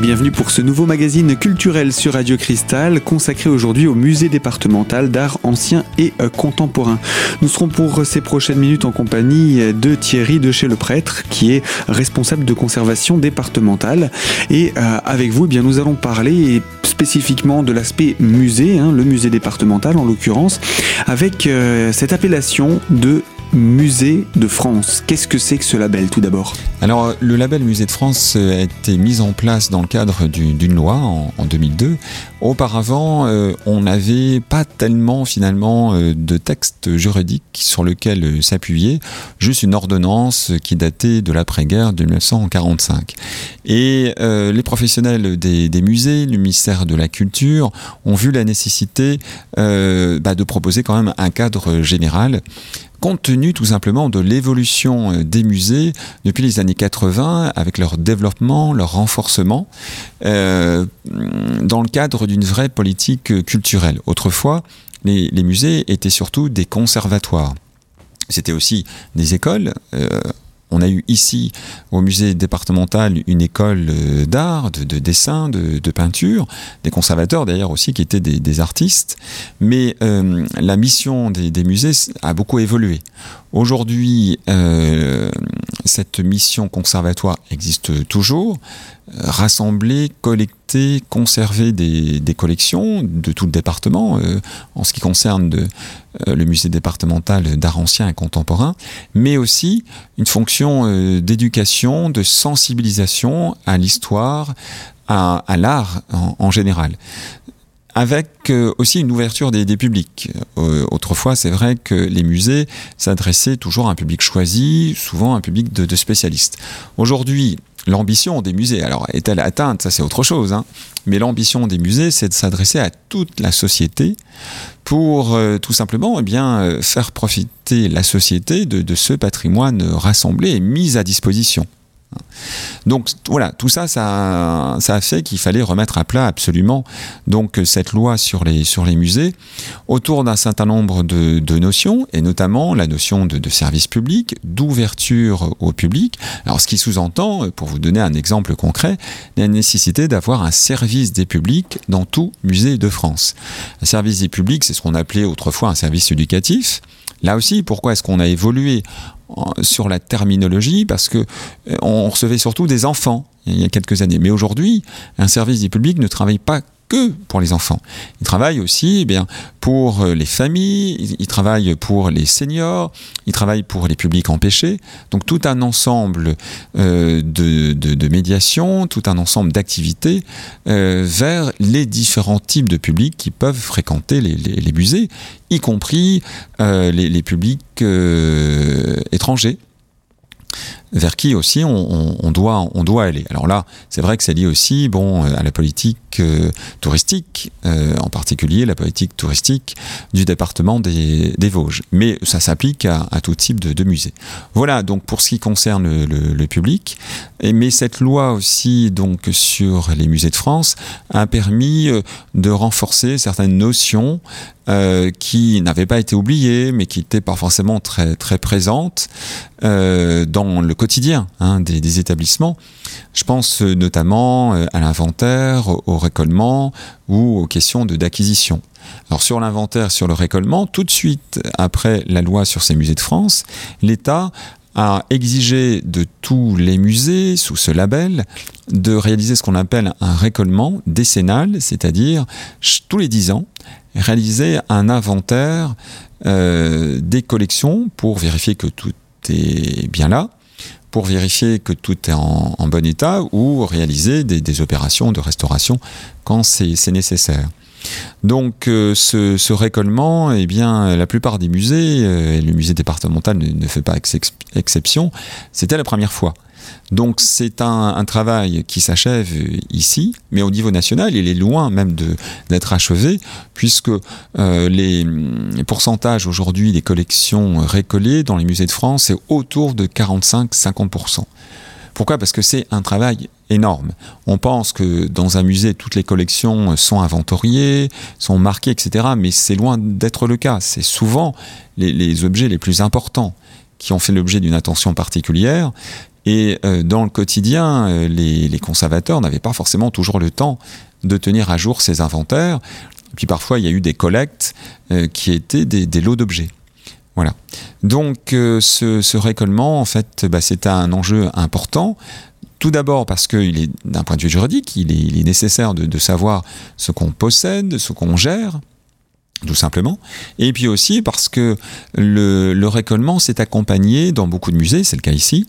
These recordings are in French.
bienvenue pour ce nouveau magazine culturel sur Radio Cristal consacré aujourd'hui au musée départemental d'art ancien et euh, contemporain. Nous serons pour ces prochaines minutes en compagnie de Thierry de chez le prêtre qui est responsable de conservation départementale et euh, avec vous eh bien nous allons parler spécifiquement de l'aspect musée, hein, le musée départemental en l'occurrence, avec euh, cette appellation de Musée de France. Qu'est-ce que c'est que ce label tout d'abord? Alors le label Musée de France a été mis en place dans le cadre d'une loi en, 2002. Auparavant, euh, on n'avait pas tellement finalement euh, de texte juridique sur lequel euh, s'appuyer, juste une ordonnance qui datait de l'après-guerre de 1945. Et les professionnels des, musées, le ministère de la Culture, ont vu la nécessité bah, de proposer quand même un cadre général compte tenu tout simplement de l'évolution euh, des musées depuis les années 80, avec leur développement, leur renforcement, euh, dans le cadre d'une vraie politique culturelle. Autrefois, les, musées étaient surtout des conservatoires. C'était aussi des écoles. Euh, on a eu ici, au musée départemental, une école euh, d'art, de, dessin, de, peinture, des conservateurs d'ailleurs aussi qui étaient des, artistes. Mais euh, la mission des, musées a beaucoup évolué. Aujourd'hui, euh, cette mission conservatoire existe toujours. Rassembler, collecter, conserver des, collections de tout le département, en ce qui concerne de, le musée départemental d'art ancien et contemporain, mais aussi une fonction d'éducation, de sensibilisation à l'histoire, à, l'art en, général avec euh, aussi une ouverture des, publics. Euh, autrefois, c'est vrai que les musées s'adressaient toujours à un public choisi, souvent un public de, spécialistes. Aujourd'hui, l'ambition des musées, alors est-elle atteinte? Ça, c'est autre chose. Hein. mais l'ambition des musées, c'est de s'adresser à toute la société pour euh, tout simplement eh faire profiter la société de ce patrimoine rassemblé et mis à disposition. Donc voilà, tout ça, ça, a fait qu'il fallait remettre à plat absolument donc cette loi sur les, sur les musées autour d'un certain nombre de, notions, et notamment la notion de, service public, d'ouverture au public. Alors ce qui sous-entend, pour vous donner un exemple concret, la nécessité d'avoir un service des publics dans tout musée de France. Un service des publics, c'est ce qu'on appelait autrefois un service éducatif. Là aussi, pourquoi est-ce qu'on a évolué sur la terminologie Parce que euh, on recevait surtout des enfants il y a quelques années. Mais aujourd'hui, un service du public ne travaille pas que pour les enfants. Il travaille aussi eh bien, pour euh, les familles, il, travaille pour les seniors, il travaille pour les publics empêchés. Donc tout un ensemble euh, de, de, médiation, tout un ensemble d'activités euh, vers les différents types de publics qui peuvent fréquenter les, musées, y compris les, publics vers qui aussi on, doit, aller. Alors là, c'est vrai que c'est lié aussi bon, à la politique euh, touristique, euh, en particulier la politique touristique du département des, Vosges. Mais ça s'applique à, tout type de, de, musée. Voilà, donc pour ce qui concerne le, public. Et, mais cette loi aussi donc sur les musées de France a permis euh, de renforcer certaines notions qui n'avaient pas été oubliées, mais qui n'étaient pas forcément très, très présentes dans le quotidien hein, des, établissements. Je pense euh, notamment euh, à l'inventaire, au récollement ou aux questions d'acquisition. Alors sur l'inventaire, sur le récollement, tout de suite après la loi sur ces musées de France, l'État a exigé de tous les musées sous ce label de réaliser ce qu'on appelle un récollement décennal, c'est-à-dire tous les dix ans, réaliser un inventaire euh, des collections pour vérifier que tout est bien là, pour vérifier que tout est en, bon état ou réaliser des, opérations de restauration quand c'est nécessaire. Donc euh, ce, ce, récollement, eh bien, la plupart des musées, euh, et le musée départemental ne, fait pas exception, c'était la première fois. Donc c'est un, travail qui s'achève ici, mais au niveau national, il est loin même d'être achevé, puisque euh, les, pourcentages aujourd'hui des collections récoltées dans les musées de France, c'est autour de 45-50%. Pourquoi? Parce que c'est un travail énorme. On pense que dans un musée, toutes les collections sont inventoriées, sont marquées, etc. Mais c'est loin d'être le cas. C'est souvent les, les, objets les plus importants qui ont fait l'objet d'une attention particulière. Et dans le quotidien, les, conservateurs n'avaient pas forcément toujours le temps de tenir à jour ces inventaires. puis parfois, il y a eu des collectes qui étaient des, lots d'objets. Voilà. Donc ce, ce, récollement, en fait, bah, c'est un enjeu important tout d'abord parce qu'il est, d'un point de vue juridique, il est, nécessaire de, savoir ce qu'on possède, ce qu'on gère, tout simplement. Et puis aussi parce que le, le récollement s'est accompagné, dans beaucoup de musées, c'est le cas ici,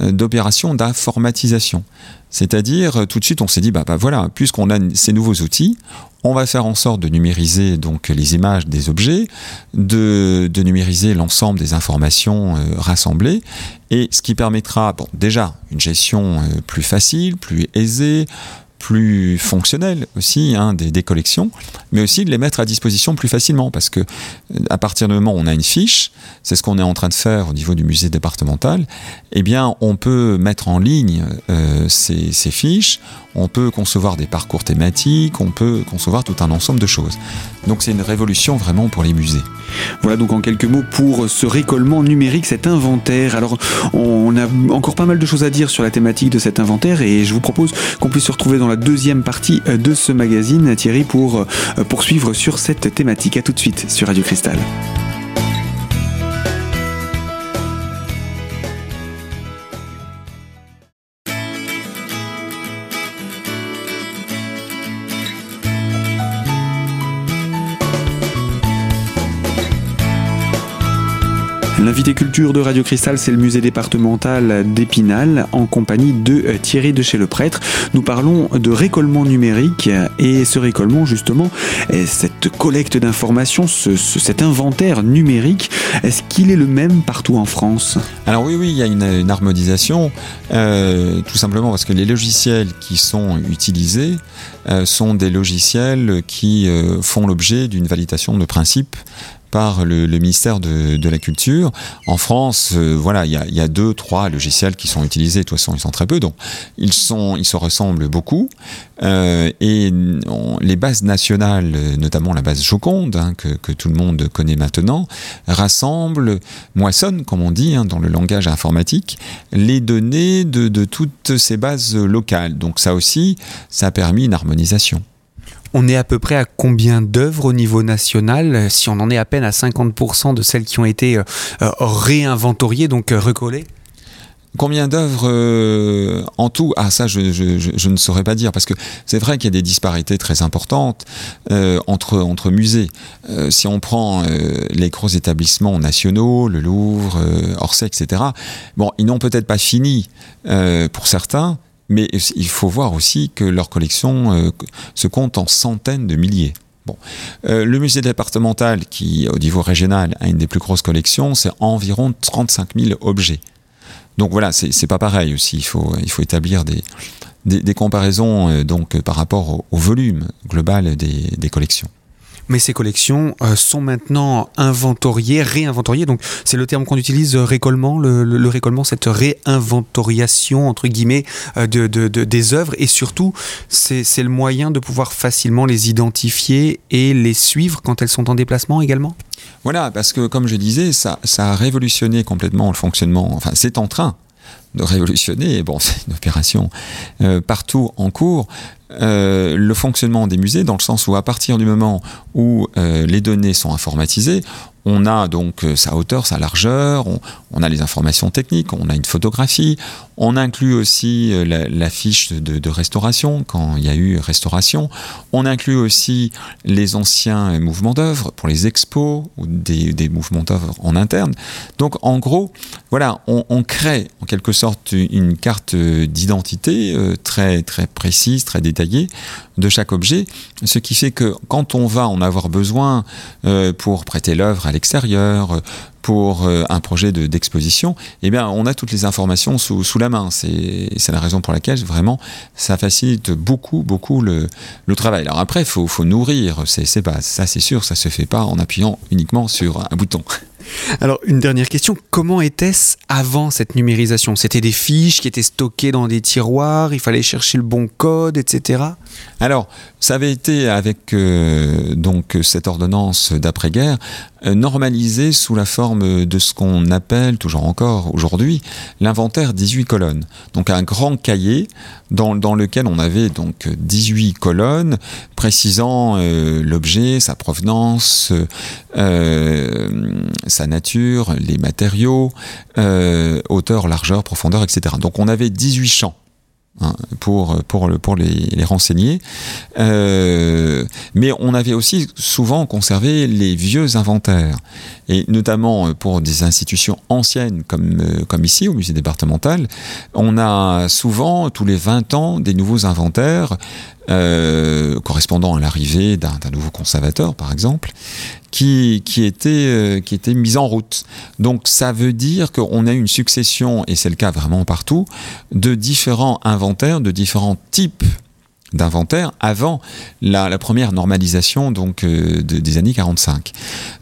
euh, d'opérations d'informatisation. C'est-à-dire, tout de suite, on s'est dit, bah, bah voilà, puisqu'on a ces nouveaux outils, on va faire en sorte de numériser donc les images des objets, de, numériser l'ensemble des informations euh, rassemblées, et ce qui permettra, bon, déjà, une gestion euh, plus facile, plus aisée, plus fonctionnelle aussi hein, des, collections, mais aussi de les mettre à disposition plus facilement parce que à partir du moment où on a une fiche, c'est ce qu'on est en train de faire au niveau du musée départemental, eh bien on peut mettre en ligne euh, ces, ces, fiches, on peut concevoir des parcours thématiques, on peut concevoir tout un ensemble de choses. Donc c'est une révolution vraiment pour les musées. Voilà donc en quelques mots pour ce récollement numérique, cet inventaire. Alors on a encore pas mal de choses à dire sur la thématique de cet inventaire et je vous propose qu'on puisse se retrouver dans la deuxième partie euh, de ce magazine, Thierry, pour euh, poursuivre sur cette thématique. A tout de suite sur Radio Cristal. L'invité culture de Radio Cristal, c'est le musée départemental d'Épinal en compagnie de euh, Thierry de chez le prêtre. Nous parlons de récollement numérique et ce récollement justement, cette collecte d'informations, cet inventaire numérique, est-ce qu'il est le même partout en France? Alors oui, oui, il y a une, harmonisation, euh, tout simplement parce que les logiciels qui sont utilisés euh, sont des logiciels qui font l'objet d'une validation de principe par le, ministère de, la Culture. En France, euh, voilà, il y a, deux, trois logiciels qui sont utilisés. De toute façon, ils sont très peu, donc ils sont, ils se ressemblent beaucoup. Euh, et les bases nationales, notamment la base Joconde, hein, que, tout le monde connaît maintenant, rassemblent, moissonnent, comme on dit hein, dans le langage informatique, les données de, de toutes ces bases locales. Donc ça aussi, ça a permis une harmonisation. On est à peu près à combien d'œuvres au niveau national si on en est à peine à 50% de celles qui ont été euh, euh, réinventoriées, donc euh, recollées? Combien d'œuvres en tout? Ah ça, je, ne saurais pas dire, parce que c'est vrai qu'il y a des disparités très importantes entre, entre musées. si on prend les gros établissements nationaux, le Louvre, Orsay, etc., bon, ils n'ont peut-être pas fini pour certains, mais il faut voir aussi que leur collection euh, se compte en centaines de milliers. Euh, le musée départemental, qui au niveau régional a une des plus grosses collections, c'est environ 35 000 objets. Donc voilà, c'est pas pareil aussi. Il faut, établir des, comparaisons euh, donc par rapport au, volume global des collections mais ces collections euh, sont maintenant inventoriées, réinventoriées. Donc c'est le terme qu'on utilise, euh, récollement, le, récollement, cette réinventoriation entre guillemets euh, de, des œuvres. Et surtout, c'est le moyen de pouvoir facilement les identifier et les suivre quand elles sont en déplacement également. Voilà, parce que comme je disais, ça, ça a révolutionné complètement le fonctionnement. Enfin, c'est en train de révolutionner, bon, c'est une opération partout en cours, euh, le fonctionnement des musées, dans le sens où à partir du moment où euh, les données sont informatisées, on a donc euh, sa hauteur, sa largeur, on, a les informations techniques, on a une photographie, on inclut aussi euh, la, fiche de, restauration quand il y a eu restauration, on inclut aussi les anciens mouvements d'œuvre pour les expos ou des, mouvements d'œuvre en interne. Donc en gros, voilà, on, crée en quelque sorte une carte d'identité euh, très très précise, très détaillée de chaque objet, ce qui fait que quand on va en avoir besoin pour prêter l'œuvre à l'extérieur, pour euh, un projet d'exposition, eh bien, on a toutes les informations sous, sous la main. C'est la raison pour laquelle vraiment ça facilite beaucoup, beaucoup le, le travail. Alors après, il faut, faut, nourrir ces, bases. Ça, c'est sûr, ça se fait pas en appuyant uniquement sur un bouton. Alors, une dernière question. Comment était-ce avant cette numérisation? C'était des fiches qui étaient stockées dans des tiroirs, il fallait chercher le bon code, etc. Alors, ça avait été avec euh, donc cette ordonnance d'après-guerre euh, normalisé sous la forme de ce qu'on appelle toujours encore aujourd'hui l'inventaire 18 colonnes. Donc un grand cahier dans, dans, lequel on avait donc 18 colonnes précisant euh, l'objet, sa provenance, sa nature, les matériaux, hauteur, largeur, profondeur, etc. Donc on avait 18 champs. Hein, pour, pour, pour les, renseigner. Euh, mais on avait aussi souvent conservé les vieux inventaires, et notamment pour des institutions anciennes comme, euh, comme ici au musée départemental, on a souvent tous les 20 ans des nouveaux inventaires euh, correspondant à l'arrivée d'un nouveau conservateur, par exemple, qui, qui, était, euh, qui était mise en route. Donc ça veut dire qu'on a une succession, et c'est le cas vraiment partout, de différents inventaires, de différents types d'inventaires avant la, première normalisation donc euh, des années 45.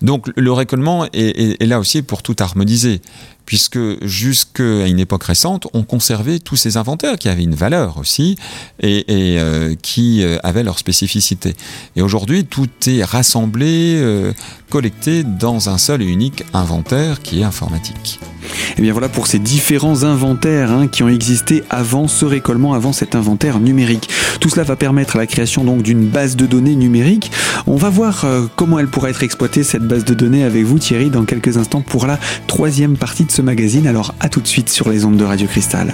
Donc le récollement est, là aussi pour tout harmoniser puisque jusqu'à une époque récente, on conservait tous ces inventaires qui avaient une valeur aussi et, euh, qui euh, avaient leur spécificité. Et aujourd'hui, tout est rassemblé, euh, collecté dans un seul et unique inventaire qui est informatique. Et eh bien voilà pour ces différents inventaires hein, qui ont existé avant ce récollement, avant cet inventaire numérique. Tout cela va permettre la création donc d'une base de données numérique. On va voir comment elle pourra être exploitée cette base de données avec vous Thierry dans quelques instants pour la troisième partie de ce magazine, alors à tout de suite sur les ondes de Radio Cristal.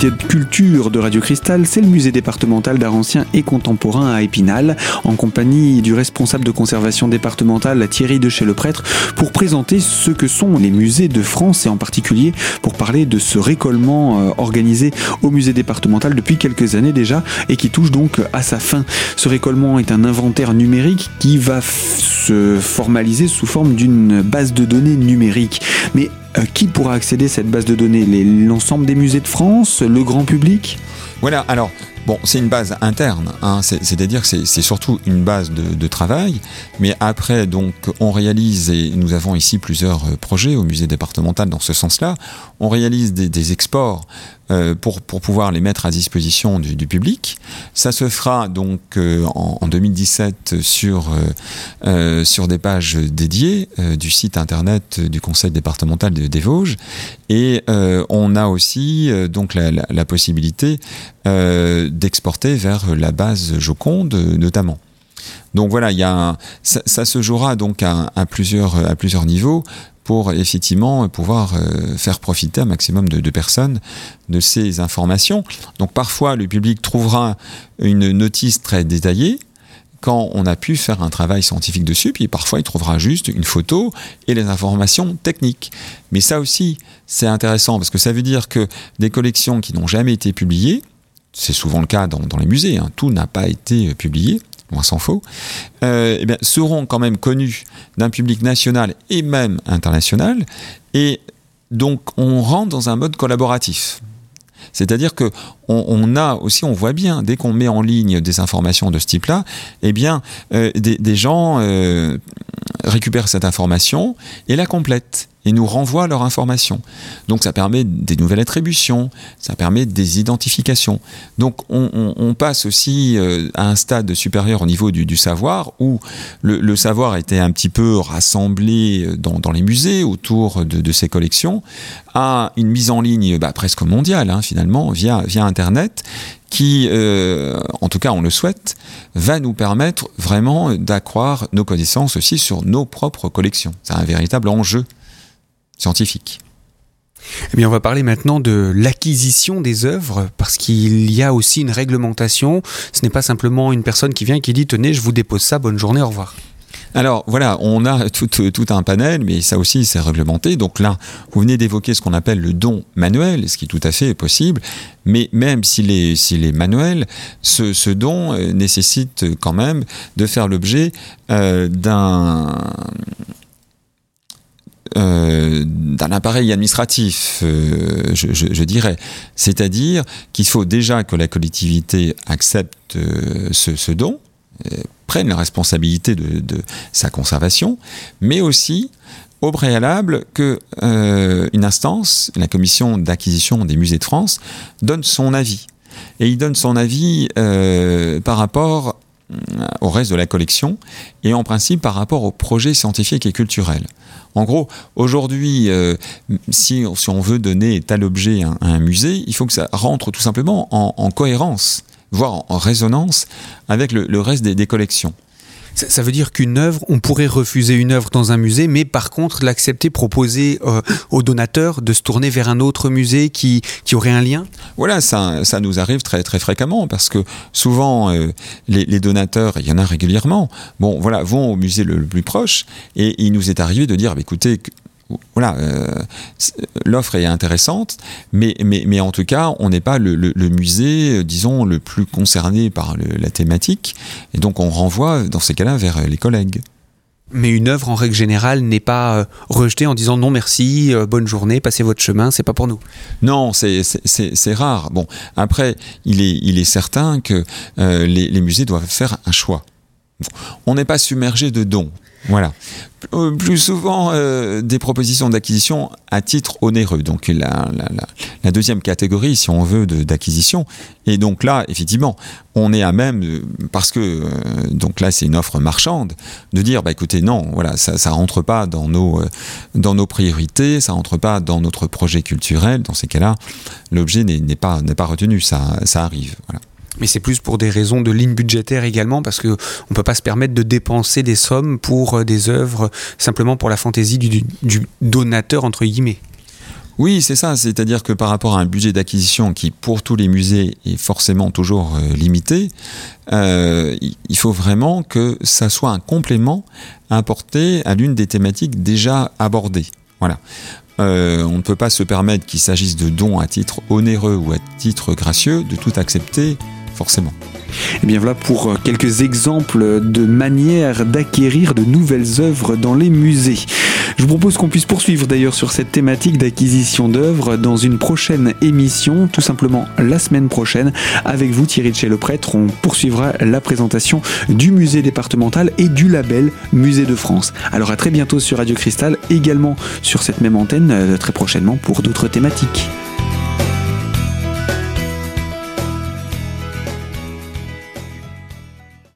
De culture de Radio Cristal, c'est le musée départemental d'art ancien et contemporain à Épinal, en compagnie du responsable de conservation départementale Thierry de chez le prêtre, pour présenter ce que sont les musées de France et en particulier pour parler de ce récollement euh, organisé au musée départemental depuis quelques années déjà et qui touche donc à sa fin. Ce récollement est un inventaire numérique qui va se formaliser sous forme d'une base de données numérique. Mais qui pourra accéder à cette base de données? L'ensemble des musées de France? Le grand public? Voilà, alors Bon, c'est une base interne, hein, c'est-à-dire que c'est surtout une base de, travail, mais après, donc, on réalise, et nous avons ici plusieurs euh, projets au musée départemental dans ce sens-là, on réalise des, exports euh, pour, pouvoir les mettre à disposition du, public. Ça se fera donc euh, en, 2017 sur, sur des pages dédiées du site internet du conseil départemental des Vosges, et on a aussi donc la possibilité d'exporter vers la base Joconde notamment. Donc voilà, il ça, se jouera donc à, plusieurs, à plusieurs niveaux pour effectivement pouvoir euh, faire profiter un maximum de, personnes de ces informations. Donc parfois le public trouvera une notice très détaillée quand on a pu faire un travail scientifique dessus, puis parfois il trouvera juste une photo et les informations techniques. Mais ça aussi, c'est intéressant parce que ça veut dire que des collections qui n'ont jamais été publiées, c'est souvent le cas dans, les musées, hein. tout n'a pas été publié, loin s'en faut, euh, eh seront quand même connus d'un public national et même international, et donc on rentre dans un mode collaboratif. C'est-à-dire que on, a aussi, on voit bien, dès qu'on met en ligne des informations de ce type-là, eh bien, euh, des, gens euh, récupèrent cette information et la complètent et nous renvoient leur information. Donc ça permet des nouvelles attributions, ça permet des identifications. Donc on, passe aussi euh, à un stade supérieur au niveau du, savoir, où le, savoir était un petit peu rassemblé dans, les musées autour de, ces collections, à une mise en ligne bah, presque mondiale hein, finalement via, via Internet, qui, euh, en tout cas on le souhaite, va nous permettre vraiment d'accroître nos connaissances aussi sur nos propres collections. C'est un véritable enjeu scientifique. Eh bien, on va parler maintenant de l'acquisition des œuvres, parce qu'il y a aussi une réglementation. Ce n'est pas simplement une personne qui vient et qui dit Tenez, je vous dépose ça, bonne journée, au revoir. Alors voilà, on a tout, tout, un panel, mais ça aussi c'est réglementé. Donc là, vous venez d'évoquer ce qu'on appelle le don manuel, ce qui tout à fait est possible. Mais même s'il est, s'il est manuel, ce, ce don euh, nécessite quand même de faire l'objet euh, d'un euh, d'un appareil administratif, euh, je, dirais. C'est-à-dire qu'il faut déjà que la collectivité accepte euh, ce, ce, don, prenne la responsabilité de, de, sa conservation, mais aussi au préalable que une instance, la commission d'acquisition des musées de France, donne son avis. Et il donne son avis par rapport au reste de la collection et en principe par rapport au projet scientifique et culturel. En gros, aujourd'hui, euh, si, si, on veut donner tel objet à, un musée, il faut que ça rentre tout simplement en, en cohérence, voire en, résonance avec le, le reste des, des collections. Ça veut dire qu'une œuvre, on pourrait refuser une œuvre dans un musée, mais par contre l'accepter, proposer euh, aux donateurs de se tourner vers un autre musée qui, qui aurait un lien? Voilà, ça, ça nous arrive très, très fréquemment parce que souvent euh, les, donateurs, il y en a régulièrement, bon, voilà, vont au musée le, le plus proche et il nous est arrivé de dire, bah, écoutez, voilà, euh, l'offre est intéressante, mais, mais, mais en tout cas, on n'est pas le, le, le, musée, disons, le plus concerné par le, la thématique, et donc on renvoie dans ces cas-là vers les collègues. Mais une œuvre, en règle générale, n'est pas euh, rejetée en disant non merci, euh, bonne journée, passez votre chemin, c'est pas pour nous. Non, c'est rare. Bon, après, il est, il est certain que euh, les, les musées doivent faire un choix. On n'est pas submergé de dons. Voilà. Plus souvent euh, des propositions d'acquisition à titre onéreux. Donc la, deuxième catégorie, si on veut, d'acquisition. Et donc là, effectivement, on est à même, parce que euh, donc là c'est une offre marchande, de dire bah écoutez non, voilà, ça, ça rentre pas dans nos euh, dans nos priorités, ça rentre pas dans notre projet culturel. Dans ces cas-là, l'objet n'est pas pas retenu. Ça ça arrive. Voilà mais c'est plus pour des raisons de ligne budgétaire également, parce qu'on ne peut pas se permettre de dépenser des sommes pour des œuvres simplement pour la fantaisie du, donateur, entre guillemets. Oui, c'est ça. C'est-à-dire que par rapport à un budget d'acquisition qui, pour tous les musées, est forcément toujours euh, limité, euh, il faut vraiment que ça soit un complément apporté à l'une des thématiques déjà abordées. Voilà. Euh, on ne peut pas se permettre qu'il s'agisse de dons à titre onéreux ou à titre gracieux de tout accepter forcément. Et bien voilà pour quelques exemples de manières d'acquérir de nouvelles œuvres dans les musées. Je vous propose qu'on puisse poursuivre d'ailleurs sur cette thématique d'acquisition d'œuvres dans une prochaine émission, tout simplement la semaine prochaine. Avec vous Thierry de chez le prêtre, on poursuivra la présentation du musée départemental et du label Musée de France. Alors à très bientôt sur Radio Cristal, également sur cette même antenne très prochainement pour d'autres thématiques.